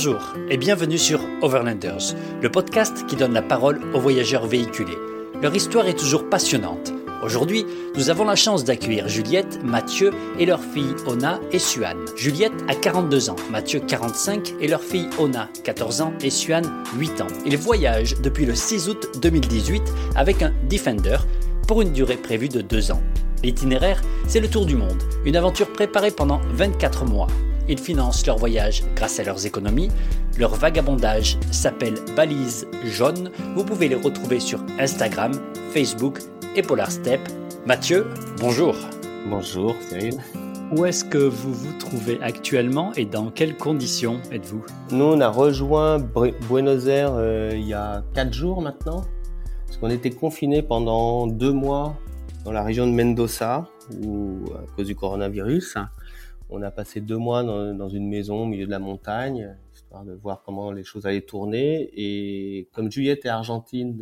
Bonjour et bienvenue sur Overlanders, le podcast qui donne la parole aux voyageurs véhiculés. Leur histoire est toujours passionnante. Aujourd'hui, nous avons la chance d'accueillir Juliette, Mathieu et leur fille Ona et Suan. Juliette a 42 ans, Mathieu 45 et leur fille Ona 14 ans et Suan 8 ans. Ils voyagent depuis le 6 août 2018 avec un Defender pour une durée prévue de 2 ans. L'itinéraire, c'est le tour du monde, une aventure préparée pendant 24 mois. Ils financent leur voyage grâce à leurs économies. Leur vagabondage s'appelle Balise Jaune. Vous pouvez les retrouver sur Instagram, Facebook et Polar Step. Mathieu, bonjour. Bonjour Cyril. Où est-ce que vous vous trouvez actuellement et dans quelles conditions êtes-vous? Nous, on a rejoint Buenos Aires euh, il y a 4 jours maintenant, parce qu'on était confinés pendant deux mois dans la région de Mendoza, où, à cause du coronavirus. On a passé deux mois dans, une maison au milieu de la montagne, histoire de voir comment les choses allaient tourner. Et comme Juliette est argentine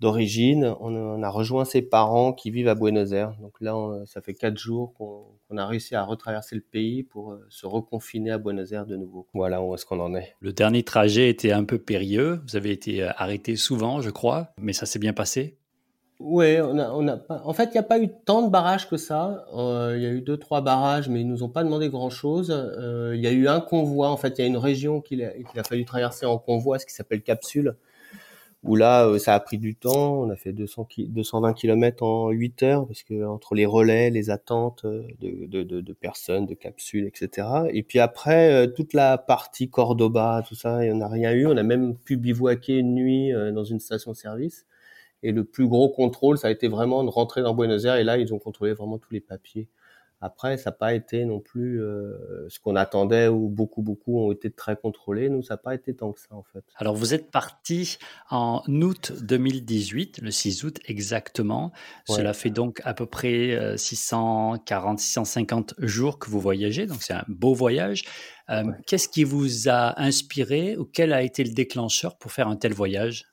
d'origine, on, a rejoint ses parents qui vivent à Buenos Aires. Donc là, ça fait quatre jours qu'on a réussi à retraverser le pays pour euh, se reconfiner à Buenos Aires de nouveau. Voilà où est-ce qu'on en est. Le dernier trajet était un peu périlleux. Vous avez été euh, arrêté souvent, je crois, mais ça s'est bien passé. Ouais, on a, on a pas. En fait, il n'y a pas eu tant de barrages que ça. Euh, il y a eu deux, trois barrages, mais ils nous ont pas demandé grand-chose. Euh, il y a eu un convoi. En fait, il y a une région qu'il a, a fallu traverser en convoi, ce qui s'appelle capsule. Où là, euh, ça a pris du temps. On a fait 200 220 km en 8 heures parce que entre les relais, les attentes de, de, de, de personnes, de capsules, etc. Et puis après, toute la partie Cordoba, tout ça, on n'a rien eu. On a même pu bivouaquer une nuit dans une station-service. Et le plus gros contrôle, ça a été vraiment de rentrer dans Buenos Aires. Et là, ils ont contrôlé vraiment tous les papiers. Après, ça n'a pas été non plus euh, ce qu'on attendait, où beaucoup, beaucoup ont été très contrôlés. Nous, ça n'a pas été tant que ça, en fait. Alors, vous êtes parti en août 2018, le 6 août exactement. Cela fait donc à peu près 640, euh, 650 jours que vous voyagez. Donc, c'est un beau voyage. Euh, qu'est-ce qui vous a inspiré ou quel a été le déclencheur pour faire un tel voyage?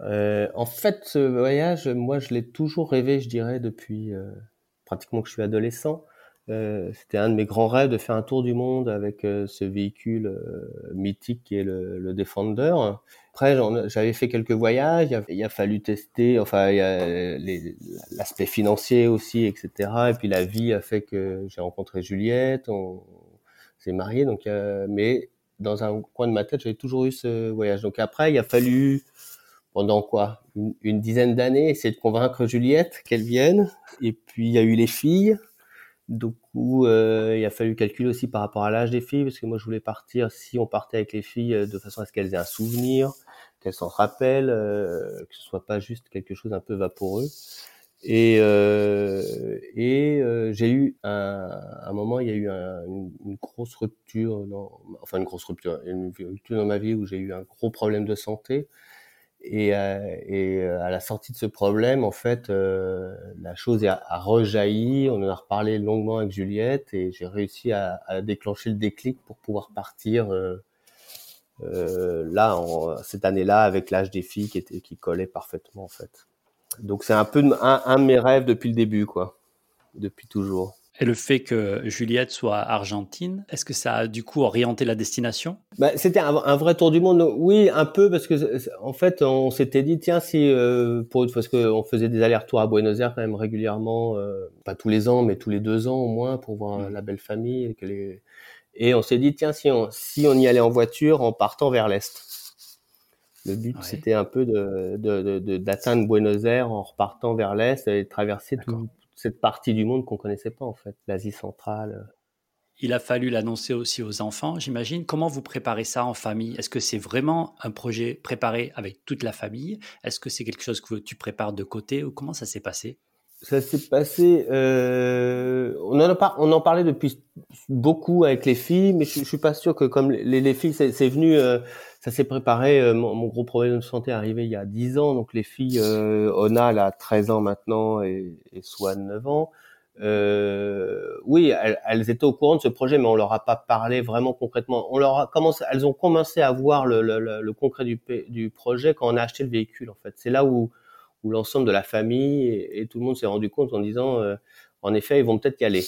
Euh, en fait, ce voyage, moi, je l'ai toujours rêvé, je dirais, depuis euh, pratiquement que je suis adolescent. Euh, C'était un de mes grands rêves de faire un tour du monde avec euh, ce véhicule euh, mythique qui est le, le Defender. Après, j'avais fait quelques voyages, il a, il a fallu tester, enfin, l'aspect financier aussi, etc. Et puis la vie a fait que j'ai rencontré Juliette, on, s'est marié, donc, mais dans un coin de ma tête, j'avais toujours eu ce voyage. Donc après, il a fallu pendant quoi? Une, dizaine d'années, essayer de convaincre Juliette qu'elle vienne. Et puis il y a eu les filles. Donc euh, il a fallu calculer aussi par rapport à l'âge des filles, parce que moi je voulais partir, si on partait avec les filles, euh, de façon à ce qu'elles aient un souvenir, qu'elles s'en rappellent, euh, que ce soit pas juste quelque chose un peu vaporeux. Et, euh, et euh, j'ai eu un, un, moment, il y a eu un, une, une, grosse rupture, dans, enfin une grosse rupture, une rupture dans ma vie où j'ai eu un gros problème de santé. Et, euh, et, euh, à la sortie de ce problème, en fait, euh, la chose a, a, rejailli. On en a reparlé longuement avec Juliette et j'ai réussi à, à, déclencher le déclic pour pouvoir partir euh, euh là, en, cette année-là, avec l'âge des filles qui, était, qui collait parfaitement, en fait. Donc c'est un peu un, un de mes rêves depuis le début, quoi, depuis toujours. Et le fait que Juliette soit argentine, est-ce que ça a du coup orienté la destination? Bah, C'était un, un, vrai tour du monde. Oui, un peu parce que en fait, on s'était dit tiens si euh, pour parce qu'on faisait des allers-retours à Buenos Aires quand même régulièrement, euh, pas tous les ans, mais tous les deux ans au moins pour voir mmh. la belle famille et que les et on s'est dit tiens si on si on y allait en voiture en partant vers l'est. Le but, ouais. c'était un peu de, de, de, d'atteindre Buenos Aires en repartant vers l'est et de traverser tout, cette partie du monde qu'on connaissait pas en fait, l'Asie centrale. Il a fallu l'annoncer aussi aux enfants, j'imagine. Comment vous préparez ça en famille? Est-ce que c'est vraiment un projet préparé avec toute la famille? Est-ce que c'est quelque chose que tu prépares de côté ou comment ça s'est passé? Ça s'est passé. Euh, on en a pas, on en parlait depuis beaucoup avec les filles, mais je, je suis pas sûr que comme les, les filles, c'est venu. Euh, ça s'est préparé. Euh, mon, mon, gros problème de santé est arrivé il y a 10 ans, donc les filles, euh, Ona, elle a 13 ans maintenant et, et Swan 9 ans. Euh, oui, elles, elles, étaient au courant de ce projet, mais on leur a pas parlé vraiment concrètement. On leur a commencé, elles ont commencé à voir le, le, le, le concret du, du, projet quand on a acheté le véhicule. En fait, c'est là où, où l'ensemble de la famille et, et, tout le monde s'est rendu compte en disant, euh, en effet, ils vont peut-être y aller.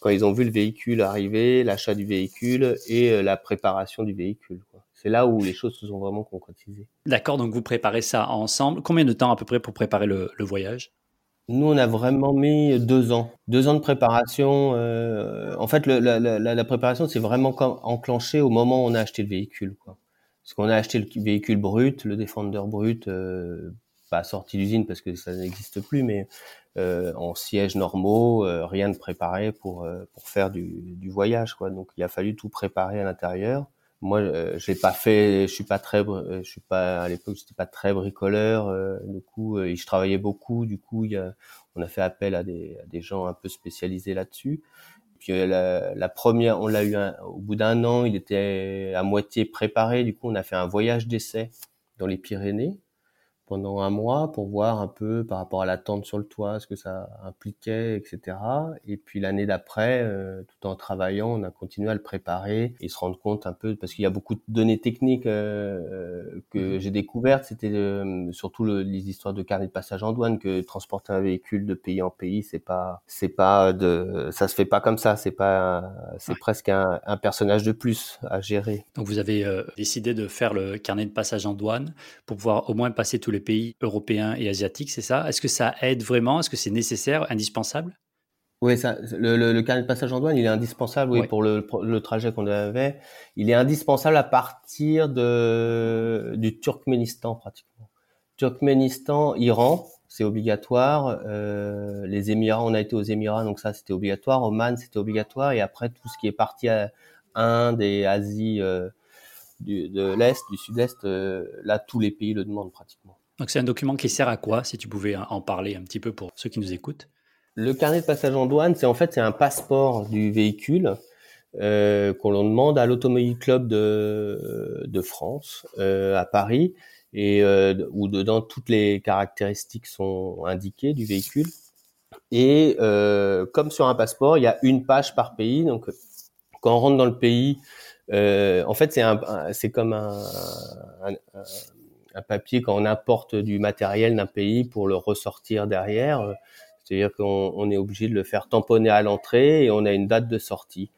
quand ils ont vu le véhicule arriver, l'achat du véhicule et la préparation du véhicule. C'est là où les choses se sont vraiment concrétisées. D'accord, donc vous préparez ça ensemble. Combien de temps à peu près pour préparer le, voyage? Nous, on a vraiment mis deux ans, deux ans de préparation. Euh, en fait, la, préparation, c'est vraiment enclenché au moment où on a acheté le véhicule. Quoi. Parce qu'on a acheté le véhicule brut, le Defender brut, euh, pas sorti d'usine parce que ça n'existe plus, mais euh, en sièges normaux, euh, rien de préparé pour euh, pour faire du, du voyage. Quoi. Donc, il a fallu tout préparer à l'intérieur moi euh, je l'ai pas fait je suis pas très je suis pas à l'époque j'étais pas très bricoleur euh, du coup euh, je travaillais beaucoup du coup y a, on a fait appel à des, à des gens un peu spécialisés là-dessus puis euh, la, la, première on l'a eu au bout d'un an il était à moitié préparé du coup on a fait un voyage d'essai dans les Pyrénées pendant un mois pour voir un peu par rapport à la tente sur le toit, ce que ça impliquait, etc. Et puis l'année d'après, euh, tout en travaillant, on a continué à le préparer et se rendre compte un peu, parce qu'il y a beaucoup de données techniques euh, euh que mhm. j'ai découvertes, c'était euh, surtout le, les histoires de carnet de passage en douane, que transporter un véhicule de pays en pays, c'est pas, c'est pas de, ça se fait pas comme ça, c'est pas, c'est presque un, un, personnage de plus à gérer. Donc vous avez décidé de faire le carnet de passage en douane pour pouvoir au moins passer tous les pays européens et asiatiques, c'est ça? Est-ce que ça aide vraiment? Est-ce que c'est nécessaire, indispensable? Oui, ça, le, le, carnet de passage en douane, il est indispensable, oui, pour le, le trajet qu'on avait. Il est indispensable à partir de du Turkménistan pratiquement. Turkménistan, Iran, c'est obligatoire. Euh, les Émirats, on a été aux Émirats, donc ça c'était obligatoire. Oman, c'était obligatoire. Et après tout ce qui est parti à Inde et Asie euh, du, de l'est, du sud-est, euh, là tous les pays le demandent pratiquement. Donc c'est un document qui sert à quoi, si tu pouvais en parler un petit peu pour ceux qui nous écoutent? Le carnet de passage en douane, c'est en fait c'est un passeport du véhicule euh, qu'on demande à l'Automobile Club de, de France euh, à Paris et euh, où dedans toutes les caractéristiques sont indiquées du véhicule. Et euh, comme sur un passeport, il y a une page par pays. Donc quand on rentre dans le pays, euh, en fait c'est un, c'est comme un, un, un un papier quand on importe du matériel d'un pays pour le ressortir derrière. C'est-à-dire qu'on est obligé de le faire tamponner à l'entrée et on a une date de sortie.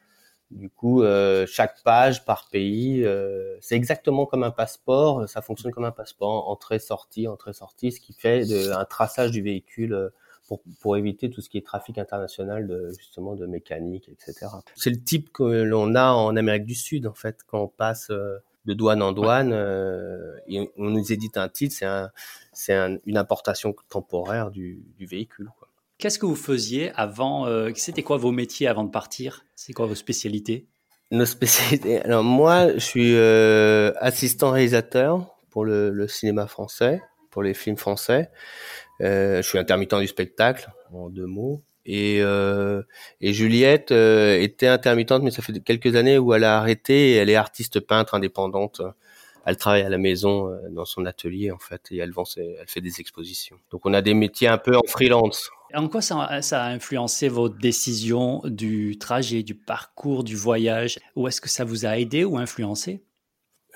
Du coup, euh, chaque page par pays, euh, c'est exactement comme un passeport. Ça fonctionne comme un passeport, entrée-sortie, entrée-sortie, ce qui fait un traçage du véhicule euh, pour, pour éviter tout ce qui est trafic international de justement de mécanique, etc. C'est le type que l'on a en Amérique du Sud en fait quand on passe de douane en douane. Euh, on nous édite un titre, c'est un, c'est une importation temporaire du, du véhicule. Qu'est-ce que vous faisiez avant euh, C'était quoi vos métiers avant de partir? C'est quoi vos spécialités? Nos spécialités. Alors moi, je suis euh, assistant réalisateur pour le, le, cinéma français, pour les films français. Euh, je suis intermittent du spectacle, en deux mots. Et, euh, et Juliette euh, était intermittente, mais ça fait quelques années où elle a arrêté. Elle est artiste peintre indépendante. Elle travaille à la maison euh, dans son atelier en fait, et elle vend, elle fait des expositions. Donc on a des métiers un peu en freelance. En quoi ça, ça a influencé votre décision du trajet, du parcours, du voyage? Ou est-ce que ça vous a aidé ou influencé?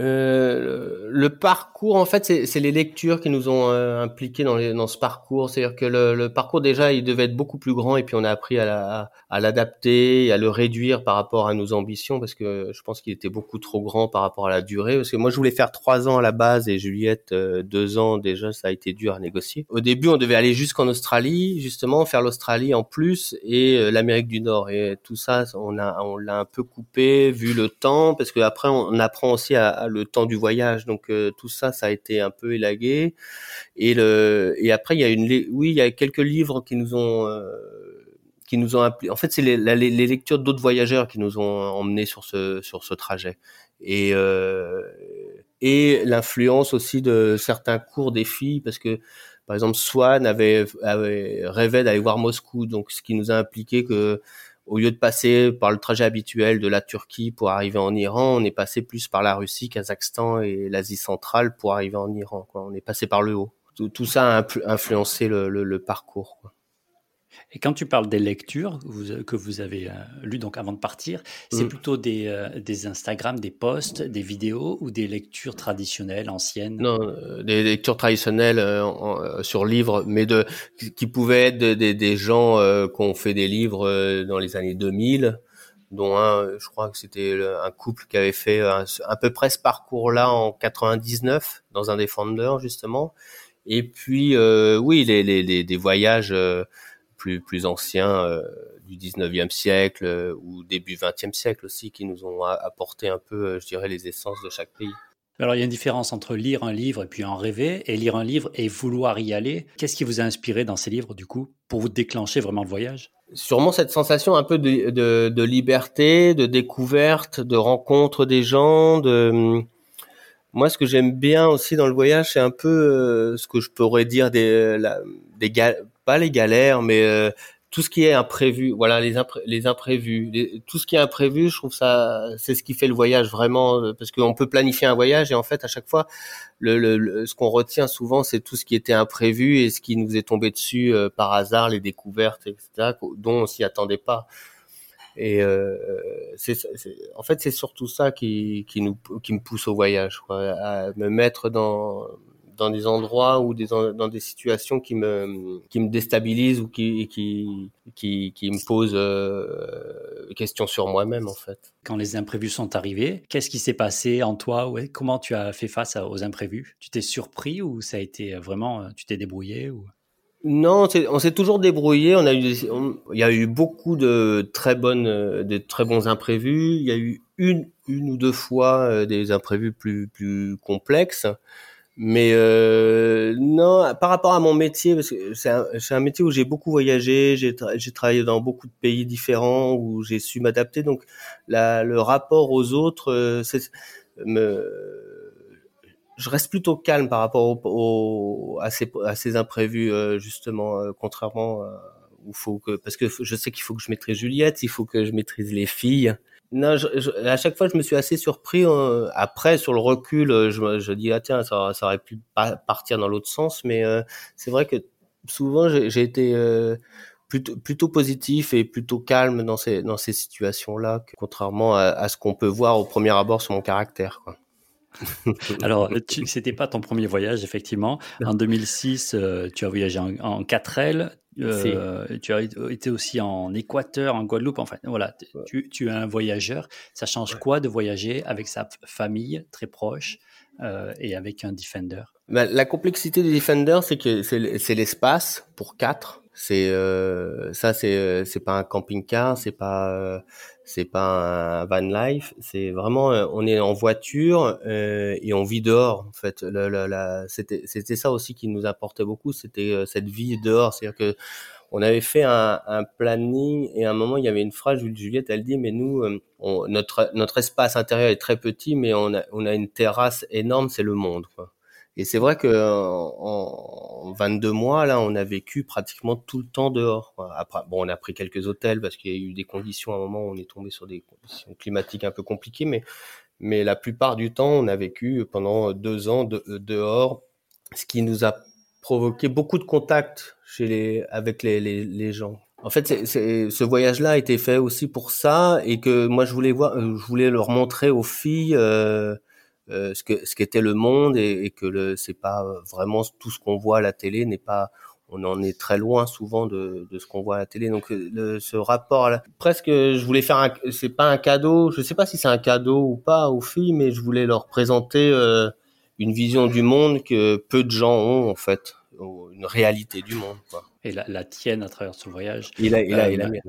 Euh, le parcours, en fait, c'est les lectures qui nous ont euh, impliqués dans, les, dans ce parcours. C'est-à-dire que le, le, parcours déjà, il devait être beaucoup plus grand, et puis on a appris à l'adapter, à, à le réduire par rapport à nos ambitions, parce que je pense qu'il était beaucoup trop grand par rapport à la durée. Parce que moi, je voulais faire trois ans à la base, et Juliette euh, deux ans déjà, ça a été dur à négocier. Au début, on devait aller jusqu'en Australie, justement, faire l'Australie en plus et euh, l'Amérique du Nord. Et tout ça, on a on l'a un peu coupé vu le temps, parce que après, on apprend aussi à le temps du voyage. Donc euh, tout ça, ça a été un peu élagué. Et le et après il y a une oui il y a quelques livres qui nous ont euh, qui nous ont appelé. En fait, c'est les, lectures d'autres voyageurs qui nous ont emmenés sur ce sur ce trajet. Et euh, et l'influence aussi de certains cours des filles parce que par exemple Swan avait, avait rêvé d'aller voir Moscou donc ce qui nous a impliqué que au lieu de passer par le trajet habituel de la Turquie pour arriver en Iran, on est passé plus par la Russie, Kazakhstan et l'Asie centrale pour arriver en Iran. Quoi. On est passé par le haut. Tout, ça a influencé le, parcours. Et quand tu parles des lectures que vous avez lues donc avant de partir, c'est mmh. plutôt des, des Instagram, des posts, des vidéos ou des lectures traditionnelles, anciennes? Non, des lectures traditionnelles sur livres, mais de qui pouvaient être des gens qui ont fait des livres dans les années 2000 dont un, je crois que c'était un couple qui avait fait un, à peu près ce parcours-là en 99 dans un Defender justement. Et puis euh, oui, les, les, des voyages euh, plus plus anciens euh, du 19e siècle ou début 20e siècle aussi qui nous ont apporté un peu, je dirais, les essences de chaque pays. Alors il y a une différence entre lire un livre et puis en rêver, et lire un livre et vouloir y aller. Qu'est-ce qui vous a inspiré dans ces livres du coup pour vous déclencher vraiment le voyage? Sûrement cette sensation un peu de, de, de, liberté, de découverte, de rencontre des gens. De moi, ce que j'aime bien aussi dans le voyage, c'est un peu euh, ce que je pourrais dire des, la, des pas les galères, mais euh, tout ce qui est imprévu, voilà les, les imprévus, tout ce qui est imprévu, je trouve ça, c'est ce qui fait le voyage vraiment, euh, parce qu'on peut planifier un voyage et en fait à chaque fois, le, le, ce qu'on retient souvent, c'est tout ce qui était imprévu et ce qui nous est tombé dessus euh, par hasard, les découvertes, etc., dont on s'y attendait pas. Et euh, c'est, en fait, c'est surtout ça qui, qui nous, qui me pousse au voyage, quoi, à me mettre dans dans des endroits ou des, dans des situations qui me, qui me déstabilisent ou qui, qui, qui, qui me posent euh, questions sur moi-même, en fait. Quand les imprévus sont arrivés, qu'est-ce qui s'est passé en toi ouais, Comment tu as fait face aux imprévus? Tu t'es surpris ou ça a été vraiment, euh, tu t'es débrouillé ou... Non, on s'est toujours débrouillé. On a eu, il y a eu beaucoup de très bonnes, de très bons imprévus. Il y a eu une, une ou deux fois euh, des imprévus plus, plus complexes. Mais euh, non, par rapport à mon métier, parce que c'est un, un, métier où j'ai beaucoup voyagé, j'ai travaillé dans beaucoup de pays différents, où j'ai su m'adapter. Donc, la, le rapport aux autres, euh, me, je reste plutôt calme par rapport au, à, ces, à ces imprévus, euh, justement, euh, contrairement où faut que, parce que je sais qu'il faut que je maîtrise Juliette, il faut que je maîtrise les filles. Non, à chaque fois, je me suis assez surpris. Hein. après, sur le recul, euh, je, je dis ah tiens, ça, ça aurait pu partir dans l'autre sens, mais euh, c'est vrai que souvent j'ai été euh, plutôt, plutôt positif et plutôt calme dans ces dans ces situations-là, contrairement à, à ce qu'on peut voir au premier abord sur mon caractère. Quoi. Alors, c'était pas ton premier voyage, effectivement. En 2006, tu as voyagé en, en 4L. Euh, tu as été aussi en Équateur, en Guadeloupe. Enfin, voilà, tu, tu, es un voyageur. Ça change quoi de voyager avec sa famille très proche euh, et avec un Defender? Bah, La complexité du Defender, c'est que c'est l'espace pour quatre. C'est euh, ça, c'est euh, c'est pas un camping-car, c'est pas euh, c'est pas un van life, c'est vraiment on est en voiture et on vit dehors en fait. La, la, la c'était c'était ça aussi qui nous apportait beaucoup, c'était cette vie dehors, c'est-à-dire que on avait fait un, un, planning et à un moment il y avait une phrase Juliette elle dit mais nous on, notre notre espace intérieur est très petit mais on a on a une terrasse énorme c'est le monde quoi. Et c'est vrai que en, 22 mois, là, on a vécu pratiquement tout le temps dehors. Après, bon, on a pris quelques hôtels parce qu'il y a eu des conditions à un moment où on est tombé sur des conditions climatiques un peu compliquées, mais mais la plupart du temps, on a vécu pendant deux ans de, dehors, ce qui nous a provoqué beaucoup de contacts chez les avec les, les, les gens. En fait, c'est, ce voyage-là a été fait aussi pour ça et que moi je voulais voir, je voulais leur montrer aux filles. Euh, euh, ce que ce qu'était le monde et, et que le c'est pas euh, vraiment tout ce qu'on voit à la télé n'est pas on en est très loin souvent de, de ce qu'on voit à la télé. Donc euh, le, ce rapport, là, presque, je voulais faire un, c'est pas un cadeau, je sais pas si c'est un cadeau ou pas aux filles, mais je voulais leur présenter euh, une vision du monde que peu de gens ont en fait, une réalité du monde. Quoi. Et la, la tienne à travers ce voyage. Et la, et la, et la mienne.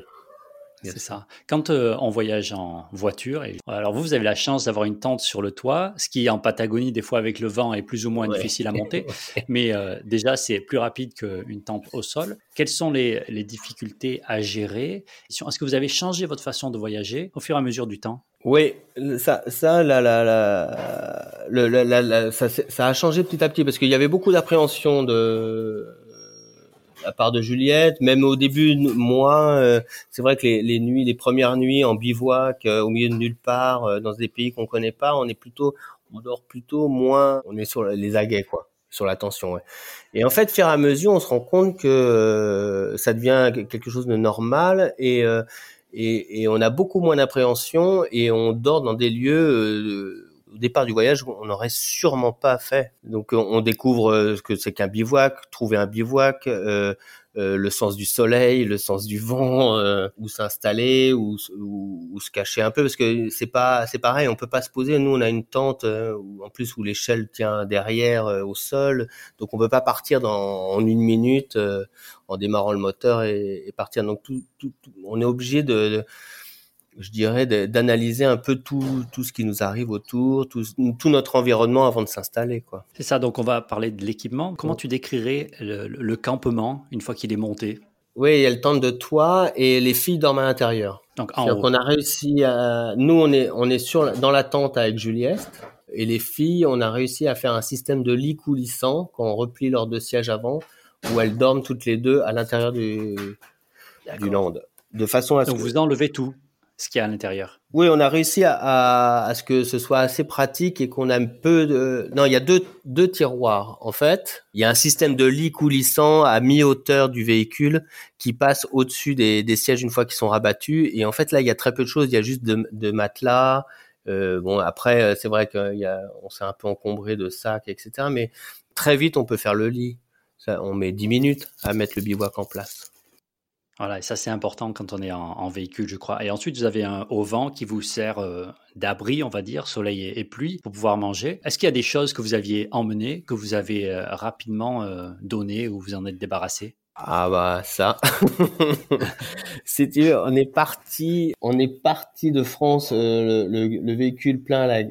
C'est ça. Quand euh, on voyage en voiture, et, alors vous, vous avez la chance d'avoir une tente sur le toit, ce qui en Patagonie, des fois avec le vent, est plus ou moins difficile à monter. mais euh, déjà, c'est plus rapide qu'une tente au sol. Quelles sont les, les difficultés à gérer? Est-ce que vous avez changé votre façon de voyager au fur et à mesure du temps? Oui, ça, ça, la, la, la, la, ça, ça a changé petit à petit parce qu'il y avait beaucoup d'appréhension de à part de Juliette, même au début, moi, euh, c'est vrai que les, les, nuits, les premières nuits en bivouac, euh, au milieu de nulle part, euh, dans des pays qu'on connaît pas, on est plutôt, on dort plutôt moins, on est sur les aguets, quoi. sur la tension. Ouais. Et en fait, faire à mesure, on se rend compte que euh, ça devient quelque chose de normal et, euh, et, et, on a beaucoup moins d'appréhension et on dort dans des lieux euh, départ du voyage on n'aurait sûrement pas fait. Donc on, découvre ce que c'est qu'un bivouac, trouver un bivouac, euh, le sens du soleil, le sens du vent, euh, où s'installer, où, se cacher un peu, parce que c'est pas c'est pareil, on peut pas se poser. Nous, on a une tente euh, en plus où l'échelle tient derrière au sol, donc on peut pas partir dans, en une minute en démarrant le moteur et, et partir. Donc tout, tout, on est obligé de je dirais, d'analyser un peu tout, tout ce qui nous arrive autour, tout, tout notre environnement avant de s'installer. quoi. C'est ça, donc on va parler de l'équipement. Comment tu décrirais le, campement une fois qu'il est monté? Oui, il y a le tente de toit et les filles dorment à l'intérieur. Donc en haut. on a réussi à... Nous, on est, on est sur, dans la tente avec Juliette. Et les filles, on a réussi à faire un système de lit coulissant quand on replie leurs deux sièges avant, où elles dorment toutes les deux à l'intérieur du, du land. De façon à Donc vous enlevez tout ce qu'il y a à l'intérieur. Oui, on a réussi à, à, ce que ce soit assez pratique et qu'on a un peu de... Non, il y a deux, deux tiroirs, en fait. Il y a un système de lit coulissant à mi-hauteur du véhicule qui passe au-dessus des, des, sièges une fois qu'ils sont rabattus. Et en fait, là, il y a très peu de choses. Il y a juste de, de matelas. Euh, bon, après, euh, c'est vrai qu'on s'est un peu encombré de sacs, etc. Mais très vite, on peut faire le lit. Ça, on met 10 minutes à mettre le bivouac en place. Voilà, et ça c'est important quand on est en, véhicule, je crois. Et ensuite, vous avez un auvent qui vous sert euh, d'abri, on va dire, soleil et, pluie, pour pouvoir manger. Est-ce qu'il y a des choses que vous aviez emmenées, que vous avez euh, rapidement euh, données ou vous en êtes débarrassé? Ah bah ça, c'est on est parti, on est parti de France, le, véhicule plein à, la,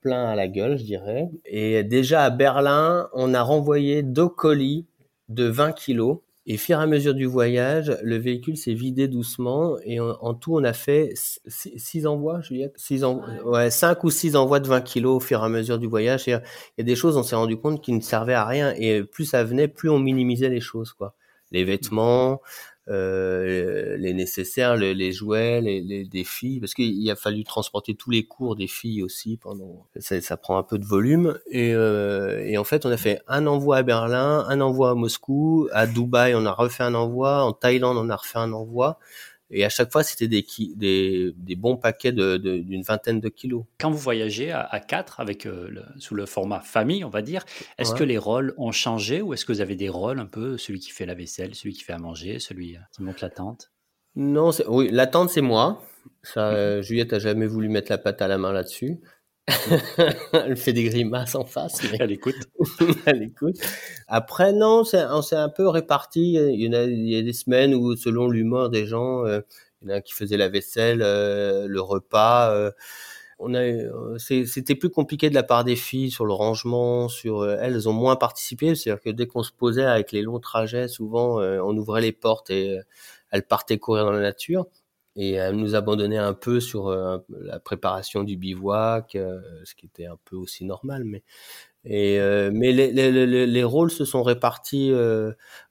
plein à la gueule, je dirais. Et déjà à Berlin, on a renvoyé deux colis de 20 kilos et fur et à mesure du voyage, le véhicule s'est vidé doucement et en, tout, on a fait six, envois, Juliette, six ouais, cinq ou six envois de 20 kilos au fur et à mesure du voyage. Il y a des choses, on s'est rendu compte qui ne servaient à rien et plus ça venait, plus on minimisait les choses, quoi. Les vêtements, euh, les nécessaires, les jouets, les, les, des filles, parce qu'il a fallu transporter tous les cours des filles aussi pendant. Ça, ça prend un peu de volume et, euh, et, en fait on a fait un envoi à Berlin, un envoi à Moscou, à Dubaï on a refait un envoi, en Thaïlande on a refait un envoi. Et à chaque fois, c'était des, des, des, bons paquets d'une de, vingtaine de kilos. Quand vous voyagez à, à quatre, avec, euh, le, sous le format famille, on va dire, est-ce que les rôles ont changé ou est-ce que vous avez des rôles un peu, celui qui fait la vaisselle, celui qui fait à manger, celui euh, qui monte la tente? Non, oui, la tente, c'est moi. Ça, mmh Juliette a jamais voulu mettre la pâte à la main là-dessus. Elle fait des grimaces en face. Elle écoute. elle écoute. Après, non, on s'est un peu réparti. Il y, a, il y a des semaines où, selon l'humour des gens, euh, il y en a qui faisaient la vaisselle, euh, le repas. Euh, on a, c'était plus compliqué de la part des filles sur le rangement, sur elles ont moins participé. C'est-à-dire que dès qu'on se posait avec les longs trajets, souvent on ouvrait les portes et elles partaient courir dans la nature et nous abandonnait un peu sur euh, la préparation du bivouac, euh, ce qui était un peu aussi normal. Mais et euh, mais les, les, les, rôles se sont répartis.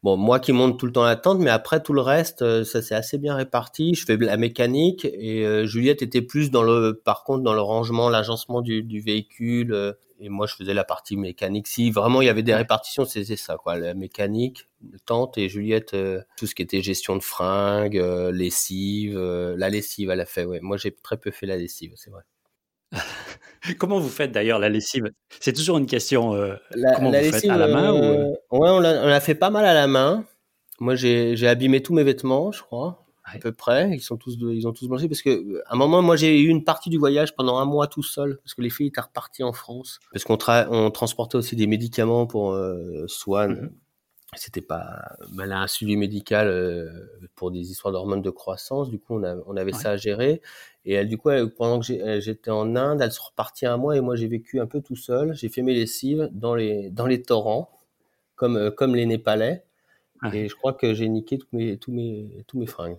bon, moi qui monte tout le temps la tente, mais après tout le reste, ça s'est assez bien réparti. Je fais la mécanique et Juliette était plus dans le, par contre, dans le rangement, l'agencement du, du véhicule et moi je faisais la partie mécanique. Si vraiment il y avait des répartitions, c'était ça quoi, la mécanique, tante et Juliette, euh, tout ce qui était gestion de fringues, euh, lessive, euh, la lessive elle a fait. Ouais, moi j'ai très peu fait la lessive, c'est vrai. comment vous faites d'ailleurs la lessive? C'est toujours une question. La, comment vous lessive, faites à la main ou... Ouais, on l'a fait pas mal à la main. Moi j'ai abîmé tous mes vêtements, je crois à peu près. Ils sont tous, ils ont tous blanchi parce que à un moment, moi, j'ai eu une partie du voyage pendant un mois tout seul parce que les filles étaient reparties en France parce qu'on on transportait aussi des médicaments pour euh, Swan. Mhm. C'était pas, mal un suivi médical euh, pour des histoires d'hormones de croissance. Du coup, on, a, on avait ça à gérer. Et elle, du coup, pendant que j'étais en Inde, elles sont reparties un mois et moi, j'ai vécu un peu tout seul. J'ai fait mes lessives dans les, dans les torrents, comme, euh, comme les Népalais. Et je crois que j'ai niqué tous mes, tous mes, tous mes fringues.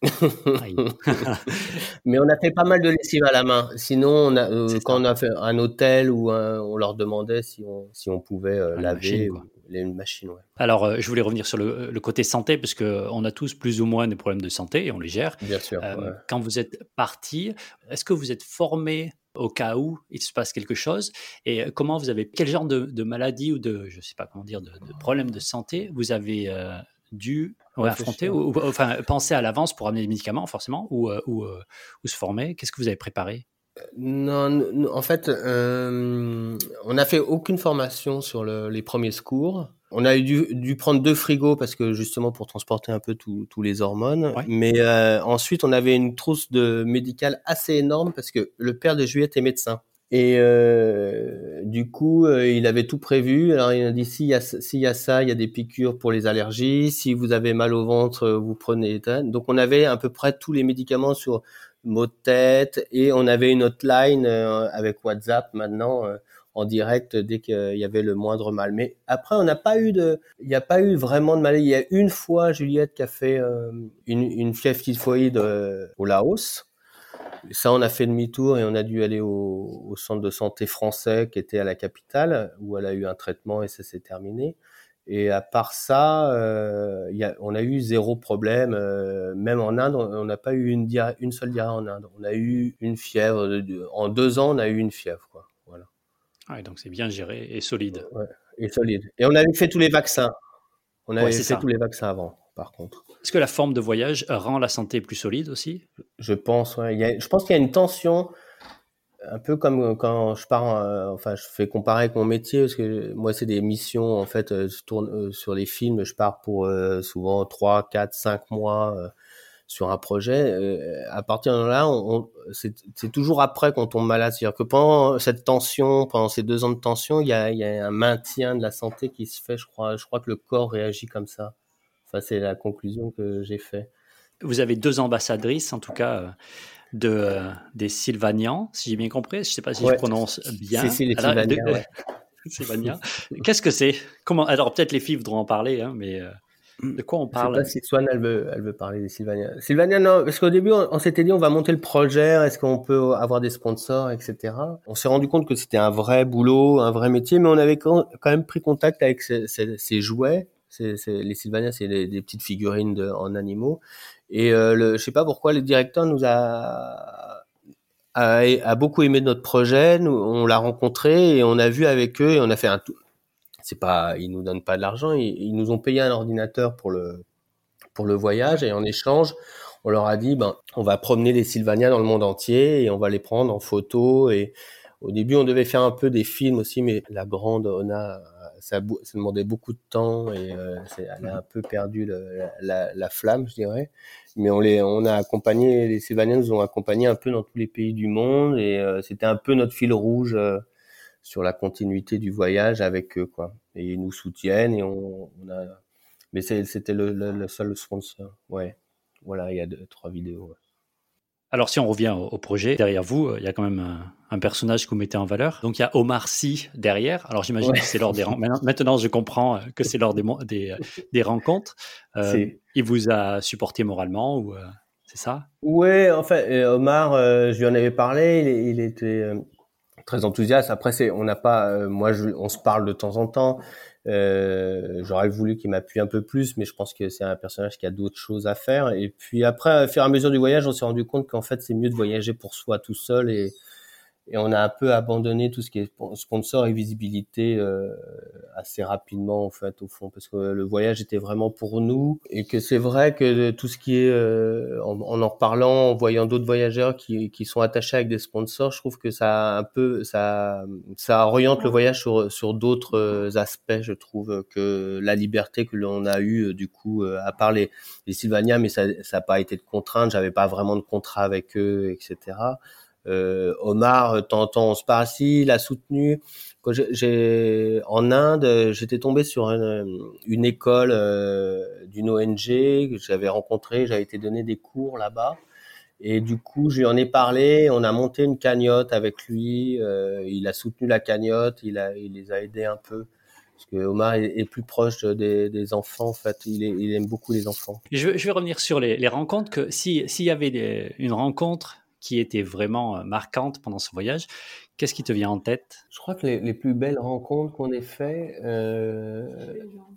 Mais on a fait pas mal de lessive à la main. Sinon, on a, euh, quand on a fait un hôtel ou on leur demandait si on, si on pouvait euh, laver les machines. Alors, euh, je voulais revenir sur le, côté santé, parce qu'on a tous plus ou moins des problèmes de santé et on les gère. Bien sûr. Quand vous êtes parti, est-ce que vous êtes formé au cas où il se passe quelque chose? Et comment vous avez, quel genre de, maladie ou de, je sais pas comment dire, de, de problème de santé vous avez dû affronter ou, enfin penser à l'avance pour amener des médicaments forcément ou, ou, ou se former Qu'est-ce que vous avez préparé? Non, en fait, euh, on n'a fait aucune formation sur les premiers secours. On a dû, dû, prendre deux frigos parce que justement pour transporter un peu tous les hormones. Mais euh, ensuite, on avait une trousse de médical assez énorme parce que le père de Juliette est médecin. Et euh, du coup, il avait tout prévu. Alors il a dit s'il y a s'il y a ça, il y a des piqûres pour les allergies. Si vous avez mal au ventre, vous prenez. Donc on avait à peu près tous les médicaments sur mots de tête et on avait une hotline euh, avec WhatsApp maintenant euh, en direct dès qu'il y avait le moindre mal. Mais après, on n'a pas eu de, il n'y a pas eu vraiment de maladie. Il y a une fois Juliette qui a fait euh, une, une fièvre typhoïde au Laos. Ça, on a fait demi-tour et on a dû aller au, au, centre de santé français qui était à la capitale où elle a eu un traitement et ça s'est terminé. Et à part ça, euh, y a, on a eu zéro problème. Euh, même en Inde, on n'a pas eu une, une seule diarrhée en Inde. On a eu une fièvre. De, en deux ans, on a eu une fièvre. Quoi. Voilà. Ah, donc c'est bien géré et solide. Ouais, et solide. Et on avait fait tous les vaccins. On avait fait tous les vaccins avant, par contre. Est-ce que la forme de voyage rend la santé plus solide aussi? Je pense. Ouais. Il y a, je pense qu'il y a une tension un peu comme quand je pars, euh, enfin, je fais comparer avec mon métier parce que moi, c'est des missions en fait. Euh, je tourne euh, sur les films, je pars pour souvent 3, 4, 5 mois sur un projet. à partir de là, on, c'est toujours après qu'on tombe malade. C'est-à-dire que pendant cette tension, pendant ces deux ans de tension, il y a, y a, un maintien de la santé qui se fait. Je crois, je crois que le corps réagit comme ça. Enfin, c'est la conclusion que j'ai fait. Vous avez deux ambassadrices, en tout cas de, euh, des Sylvanians, si j'ai bien compris. Je ne sais pas si je prononce bien. C'est Sylvania. Qu'est-ce que c'est? Comment Alors peut-être les filles voudront en parler, hein, mais euh, de quoi on parle Je sais pas si Swan elle veut, elle veut parler des Sylvania. Sylvania, non, parce qu'au début on, s'était dit on va monter le projet, est-ce qu'on peut avoir des sponsors, etc. On s'est rendu compte que c'était un vrai boulot, un vrai métier, mais on avait quand même pris contact avec ces, ces, jouets. Les Sylvania, c'est des, petites figurines en animaux. Et euh, le, je sais pas pourquoi le directeur nous a, beaucoup aimé notre projet. Nous, on l'a rencontré et on a vu avec eux et on a fait un. C'est pas, ils nous donnent pas de l'argent. Ils, nous ont payé un ordinateur pour le pour le voyage et en échange, on leur a dit ben on va promener les Sylvania dans le monde entier et on va les prendre en photo et au début on devait faire un peu des films aussi mais la grande Ona ça, ça demandait beaucoup de temps et euh, elle a un peu perdu le, la, la, flamme, je dirais. Mais on les, on a accompagné, les Sylvaniens nous ont accompagnés un peu dans tous les pays du monde et euh, c'était un peu notre fil rouge euh, sur la continuité du voyage avec eux, quoi. Et ils nous soutiennent et on, on a, mais c'était le, le, seul sponsor. Ouais. Voilà, il y a deux, trois vidéos. Alors, si on revient au, projet, derrière vous, il y a quand même un, personnage que vous mettez en valeur. Donc, il y a Omar Sy derrière. Alors, j'imagine que c'est lors des rencontres. Maintenant, je comprends euh, que c'est lors des, des, des rencontres. Euh, il vous a supporté moralement ou euh, c'est ça? Oui, en fait, Omar, je lui en avais parlé. Il, il était très enthousiaste. Après, c'est, on n'a pas, moi, je, on se parle de temps en temps. Euh, J'aurais voulu qu'il m'appuie un peu plus, mais je pense que c'est un personnage qui a d'autres choses à faire. Et puis après, au fur à mesure du voyage, on s'est rendu compte qu'en fait, c'est mieux de voyager pour soi tout seul et et on a un peu abandonné tout ce qui est sponsor et visibilité euh, assez rapidement en fait au fond parce que le voyage était vraiment pour nous. Et que c'est vrai que tout ce qui est euh, en, en, reparlant en voyant d'autres voyageurs qui, qui sont attachés avec des sponsors je trouve que ça un peu ça ça oriente le voyage sur sur d'autres euh, aspects je trouve que la liberté que l'on a eu du coup à part les, les Sylvania mais ça ça n'a pas été de contrainte j'avais pas vraiment de contrat avec eux etc euh, Omar, euh, temps temps on se parle si, il a soutenu. Quand j'ai en Inde, j'étais tombé sur une, école euh, d'une ONG que j'avais rencontrée, j'avais été donné des cours là-bas. Et du coup, je lui en ai parlé. On a monté une cagnotte avec lui. Euh, il a soutenu la cagnotte. Il, a, il les a aidés un peu. Parce que Omar est, plus proche des, des, enfants. En fait, il, il, aime beaucoup les enfants. Je, je vais revenir sur les, les rencontres. Que si s'il y avait des, une rencontre qui était vraiment euh, marquante pendant ce voyage. Qu'est-ce qui te vient en tête? Je crois que les, plus belles rencontres qu'on ait fait, euh,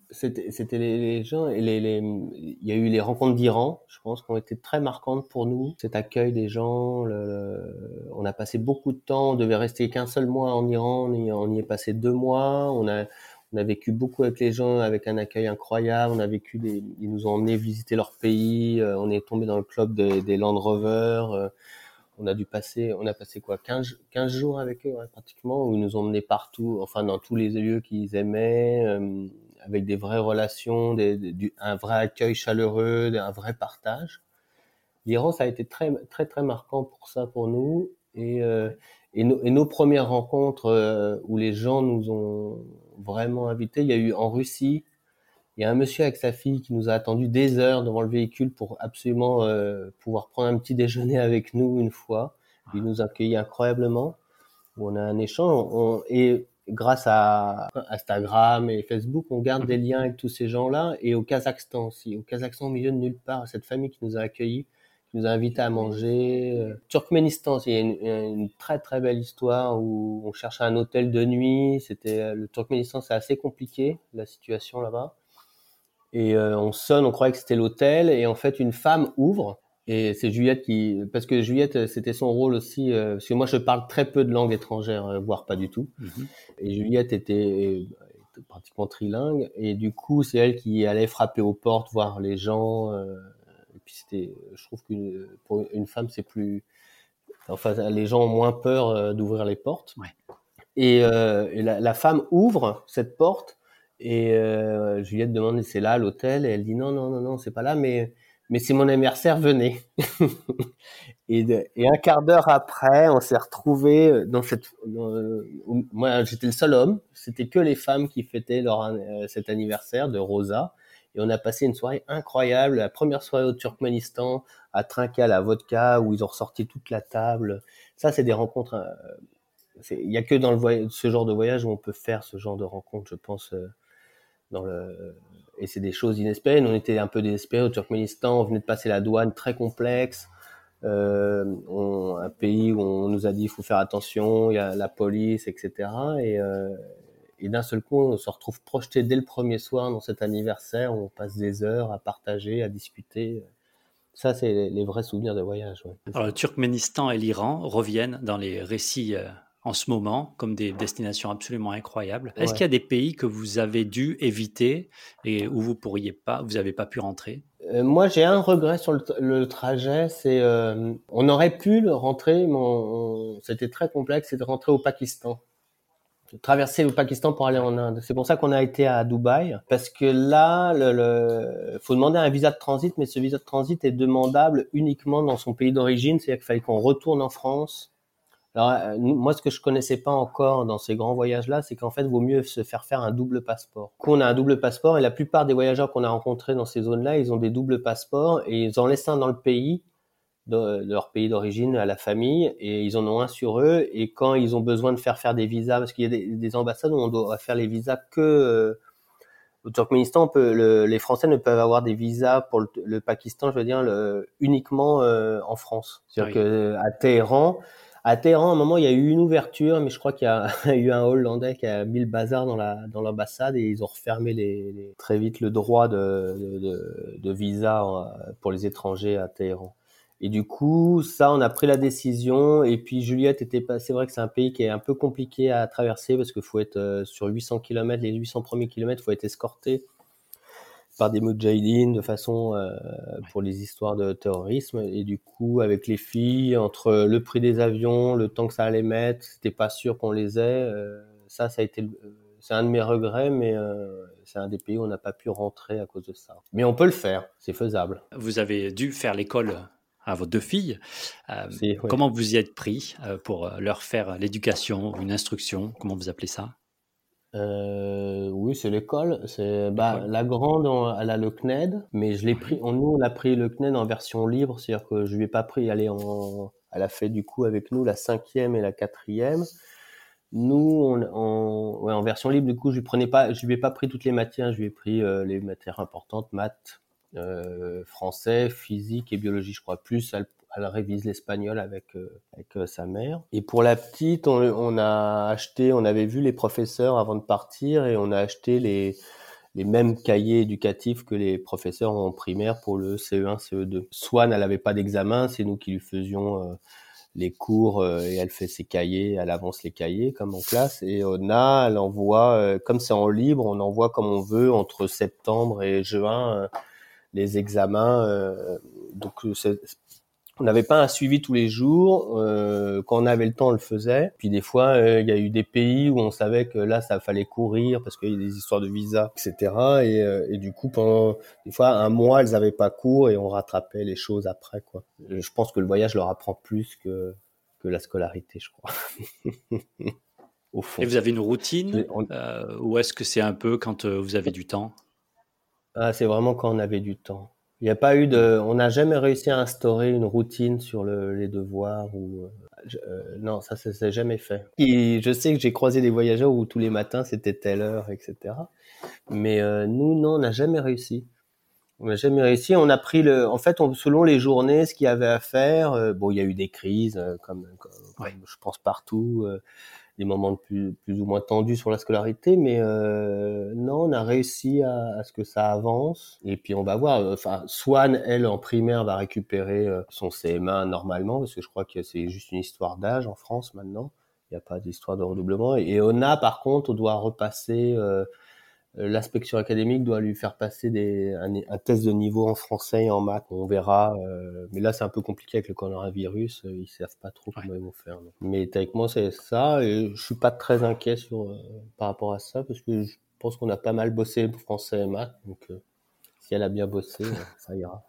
c'était les, gens. Et les, il y a eu les rencontres d'Iran, je pense, qui ont été très marquantes pour nous. Cet accueil des gens, on a passé beaucoup de temps. On devait rester qu'un seul mois en Iran. On y, on y est passé deux mois. On a vécu beaucoup avec les gens, avec un accueil incroyable. On a vécu ils nous ont emmenés visiter leur pays. Euh, on est tombé dans le club des, Land Rover. On a dû passer, on a passé quoi, 15, 15 jours avec eux, pratiquement, où ils nous ont emmenés partout, enfin, dans tous les lieux qu'ils aimaient, euh, avec des vraies relations, des, du, un vrai accueil chaleureux, un vrai partage. L'Iran, ça a été très, très, très marquant pour ça, pour nous. Et, euh, et, et nos premières rencontres où les gens nous ont vraiment invité. Il y a eu en Russie, il y a un monsieur avec sa fille qui nous a attendu des heures devant le véhicule pour absolument euh, pouvoir prendre un petit déjeuner avec nous une fois. Il nous a accueillis incroyablement. On a un échange et grâce à Instagram et Facebook, on garde des liens avec tous ces gens-là et au Kazakhstan aussi. Au Kazakhstan, au milieu de nulle part, cette famille qui nous a accueillis nous a invités à manger. Euh, Turkménistan, c'est une, une, très très belle histoire où on cherchait un hôtel de nuit. C'était euh, le Turkménistan, c'est assez compliqué la situation là-bas. Et euh, on sonne, on croyait que c'était l'hôtel, et en fait une femme ouvre. Et c'est Juliette qui, parce que Juliette, c'était son rôle aussi, parce que moi je parle très peu de langues étrangères, voire pas du tout. Mhm. Et Juliette était, pratiquement trilingue, et du coup c'est elle qui allait frapper aux portes, voir les gens c'était, je trouve qu'une pour une femme c'est plus, enfin les gens ont moins peur euh, d'ouvrir les portes. Et, euh, et la, la, femme ouvre cette porte et euh, Juliette demande c'est là l'hôtel? Et elle dit non non non non c'est pas là mais mais c'est mon anniversaire venez. et, et un quart d'heure après on s'est retrouvé dans cette moi j'étais le seul homme c'était que les femmes qui fêtaient leur cet anniversaire de Rosa et on a passé une soirée incroyable, la première soirée au Turkménistan, à trinquer à la vodka, où ils ont ressorti toute la table. Ça, c'est des rencontres. Euh, il n'y a que dans le voyage, ce genre de voyage où on peut faire ce genre de rencontres, je pense. Et c'est des choses inespérées. On était un peu désespérés au Turkménistan. On venait de passer la douane très complexe. Euh, un pays où on nous a dit il faut faire attention, il y a la police, etc. Et, euh, et d'un seul coup, on se retrouve projeté dès le premier soir dans cet anniversaire où on passe des heures à partager, à discuter. Ça, c'est les, vrais souvenirs de voyage. Alors, le Turkménistan et l'Iran reviennent dans les récits euh, en ce moment comme des destinations absolument incroyables. Est-ce qu'il y a des pays que vous avez dû éviter et où vous pourriez pas, vous n'avez pas pu rentrer? Euh, moi, j'ai un regret sur le, trajet, c'est euh, on aurait pu rentrer, mais c'était très complexe, c'est de rentrer au Pakistan traverser le Pakistan pour aller en Inde. C'est pour ça qu'on a été à Dubaï, parce que là, le, le, faut demander un visa de transit, mais ce visa de transit est demandable uniquement dans son pays d'origine, c'est-à-dire qu'il fallait qu'on retourne en France. Alors euh, moi, ce que je connaissais pas encore dans ces grands voyages-là, c'est qu'en fait, vaut mieux se faire faire un double passeport. Qu'on a un double passeport, et la plupart des voyageurs qu'on a rencontrés dans ces zones-là, ils ont des doubles passeports et ils en laissent un dans le pays de, leur pays d'origine à la famille et ils en ont un sur eux et quand ils ont besoin de faire faire des visas parce qu'il y a des, ambassades où on doit faire les visas que euh, au Turkménistan peut, les Français ne peuvent avoir des visas pour le, Pakistan je veux dire le, uniquement euh, en France c'est-à-dire que à Téhéran à Téhéran, à un moment, il y a eu une ouverture, mais je crois qu'il y a eu un Hollandais qui a mis le bazar dans la dans l'ambassade et ils ont refermé les, très vite le droit de, de, de, visa pour les étrangers à Téhéran. Et du coup, ça, on a pris la décision. Et puis Juliette était pas. C'est vrai que c'est un pays qui est un peu compliqué à traverser parce qu'il faut être euh, sur 800 km, les 800 premiers kilomètres, il faut être escorté par des mujahideen de façon euh, pour les histoires de terrorisme. Et du coup, avec les filles, entre le prix des avions, le temps que ça allait mettre, c'était pas sûr qu'on les ait. Euh, ça, ça a été. C'est un de mes regrets, mais c'est un des pays où on n'a pas pu rentrer à cause de ça. Mais on peut le faire, c'est faisable. Vous avez dû faire l'école à vos deux filles. Euh, comment vous y êtes pris euh, pour euh, leur faire l'éducation, une instruction? Comment vous appelez ça? Oui, c'est l'école. C'est bah, la grande, elle a le CNED, mais je l'ai pris. On, nous, on a pris le CNED en version libre, c'est-à-dire que je lui ai pas pris. Elle en, elle a fait du coup avec nous la cinquième et la quatrième. Nous, on, en version libre, du coup, je lui prenais pas, je lui ai pas pris toutes les matières. Je lui ai pris les matières importantes, maths, euh, français, physique et biologie, je crois. Plus, elle révise l'espagnol avec avec sa mère. Et pour la petite, on, on a acheté, on avait vu les professeurs avant de partir et on a acheté les les mêmes cahiers éducatifs que les professeurs en primaire pour le CE1, CE2. Swan, elle n'avait pas d'examen, c'est nous qui lui faisions euh, les cours euh, et elle fait ses cahiers, elle avance les cahiers comme en classe. Et Ona, elle envoie, euh, comme c'est en libre, on envoie comme on veut entre septembre et juin les examens. donc on n'avait pas un suivi tous les jours. Euh, quand on avait le temps, on le faisait. Puis des fois, euh, il y a eu des pays où on savait que là, ça fallait courir parce qu'il y a des histoires de visa, etc. Et, euh, et, du coup, pendant des fois un mois, elles n'avaient pas cours et on rattrapait les choses après. Quoi. Je pense que le voyage leur apprend plus que que la scolarité, je crois. Au fond. Et vous avez une routine ou est-ce que c'est un peu quand vous avez du temps? Ah, c'est vraiment quand on avait du temps. Il n'y a pas eu de, on n'a jamais réussi à instaurer une routine sur le, les devoirs ou euh, euh non, ça, ça s'est jamais fait. Et je sais que j'ai croisé des voyageurs où tous les matins c'était telle heure, etc. Mais euh, nous, non, on n'a jamais réussi. On n'a jamais réussi. On a pris le, en fait, on, selon les journées, ce qu'il y avait à faire. Euh, bon, il y a eu des crises, euh, comme, comme, je pense partout des moments plus, ou moins tendus sur la scolarité, mais euh, non, on a réussi à, ce que ça avance. Et puis on va voir. Enfin, Swan, elle, en primaire, va récupérer euh, son CM1 normalement, parce que je crois que c'est juste une histoire d'âge en France maintenant. Il n'y a pas d'histoire de redoublement. Et Ona, par contre, on doit repasser euh, euh, l'inspection académique doit lui faire passer des, un, test de niveau en français et en maths. On verra. Euh, mais là, c'est un peu compliqué avec le coronavirus. Euh, ils savent pas trop comment ils vont faire. Mais techniquement, c'est ça. Et je suis pas très inquiet sur par rapport à ça parce que je pense qu'on a pas mal bossé pour français et maths. Donc, si elle a bien bossé, ça ira.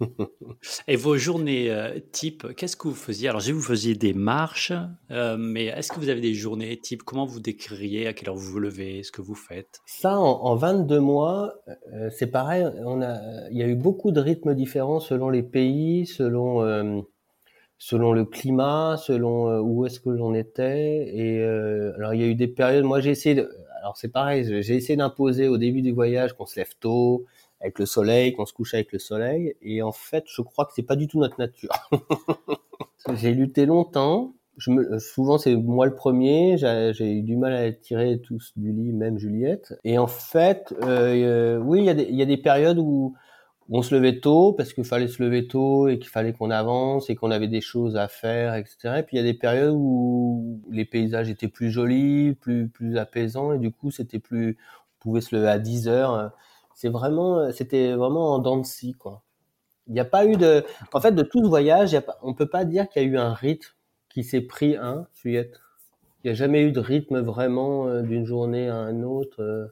Et vos journées euh, type, qu'est-ce que vous faisiez? Alors, j'ai vous faisiez des marches, euh, mais est-ce que vous avez des journées type Comment vous décririez à quelle heure vous vous levez Ce que vous faites? Ça, en, 22 mois, euh, c'est pareil. On a, il y a eu beaucoup de rythmes différents selon les pays, selon selon le climat, selon où est-ce que l'on était. Et alors, il y a eu des périodes. Moi, j'ai essayé. De, alors, c'est pareil. J'ai essayé d'imposer au début du voyage qu'on se lève tôt avec le soleil, qu'on se couche avec le soleil. Et en fait, je crois que c'est pas du tout notre nature. j'ai lutté longtemps. Je me, souvent, c'est moi le premier. J'ai eu du mal à tirer tous du lit, même Juliette. Et en fait, euh, oui, il y, y a des périodes où, on se levait tôt parce qu'il fallait se lever tôt et qu'il fallait qu'on avance et qu'on avait des choses à faire, etc. Et puis il y a des périodes où les paysages étaient plus jolis, plus plus apaisants et du coup c'était plus, on pouvait se lever à 10 heures c'est vraiment, euh, c'était vraiment en dents de scie, quoi. Il n'y a pas eu de, en fait, de tout ce voyage, y on peut pas dire qu'il y a eu un rythme qui s'est pris un, Juliette. Il n'y a jamais eu de rythme vraiment euh, d'une journée à un autre. Euh.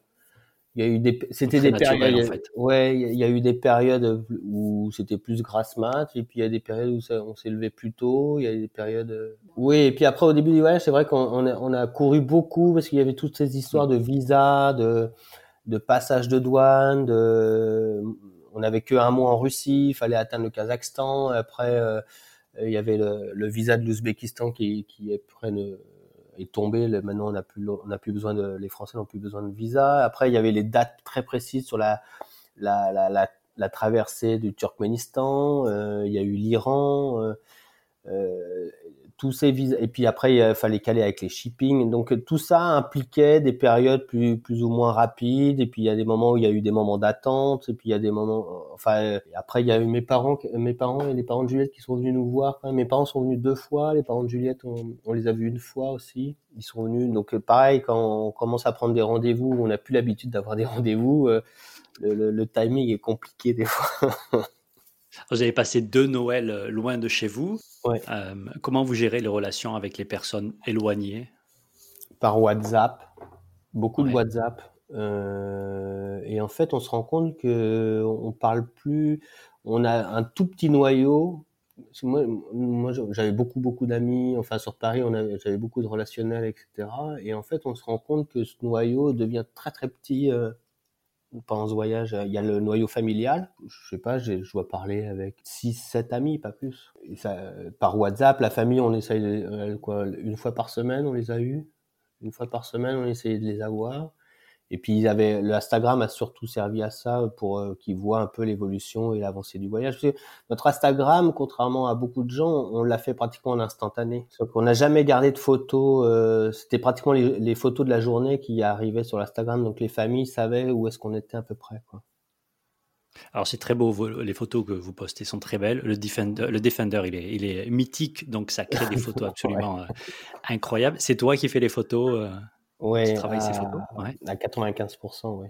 Il y a eu des, c'était des périodes, en fait. ouais, il y a eu des périodes où c'était plus grasse mat, et puis il y a des périodes où ça, on s'est levé plus tôt, il y a des périodes, oui, et puis après au début du voyage, c'est vrai qu'on a, on a couru beaucoup parce qu'il y avait toutes ces histoires de visa, de, de passage de douane, de, on n'avait que un mois en Russie, il fallait atteindre le Kazakhstan. Après, euh, il y avait le, visa de l'Ouzbékistan qui, qui est prêt est tombé. Maintenant, on n'a plus, on a plus besoin de, les Français n'ont plus besoin de visa. Après, il y avait les dates très précises sur la, la, la, la, traversée du Turkménistan. Euh, il y a eu l'Iran. Euh, euh tous ces visas et puis après il fallait caler avec les shipping. Donc tout ça impliquait des périodes plus plus ou moins rapides. Et puis il y a des moments où il y a eu des moments d'attente. Et puis il y a des moments enfin après il y a eu mes parents mes parents et les parents de Juliette qui sont venus nous voir. Mes parents sont venus deux fois. Les parents de Juliette on, les a vus une fois aussi. Ils sont venus. Donc pareil quand on commence à prendre des rendez-vous on n'a plus l'habitude d'avoir des rendez-vous euh, le timing est compliqué des fois Vous avez passé deux Noëls euh, loin de chez vous. Euh, comment vous gérez les relations avec les personnes éloignées? Par WhatsApp, beaucoup de WhatsApp. Euh, et en fait, on se rend compte que on parle plus. On a un tout petit noyau. Moi, moi j'avais beaucoup, beaucoup d'amis. Enfin, sur Paris, j'avais beaucoup de relationnels, etc. Et en fait, on se rend compte que ce noyau devient très, très petit pendant ce voyage, il y a le noyau familial. Je sais pas, je dois parler avec 6, 7 amis, pas plus. Et ça, par WhatsApp, la famille, on essaye euh, quoi, une fois par semaine, on les a eus. Une fois par semaine, on essayait de les avoir. Et puis ils avaient, le Instagram a surtout servi à ça pour euh, qu'ils voient un peu l'évolution et l'avancée du voyage. notre Instagram, contrairement à beaucoup de gens, on l'a fait pratiquement en instantané. On n'a jamais gardé de photos. Euh, C'était pratiquement les, les, photos de la journée qui arrivaient sur l'Instagram, donc les familles savaient où est-ce qu'on était à peu près. Quoi. Alors c'est très beau, les photos que vous postez sont très belles. Le Defender, le Defender il, est, il est mythique, donc ça crée des photos absolument euh, incroyables. C'est toi qui fais les photos euh, Ouais, à, ces photos à 95%, oui.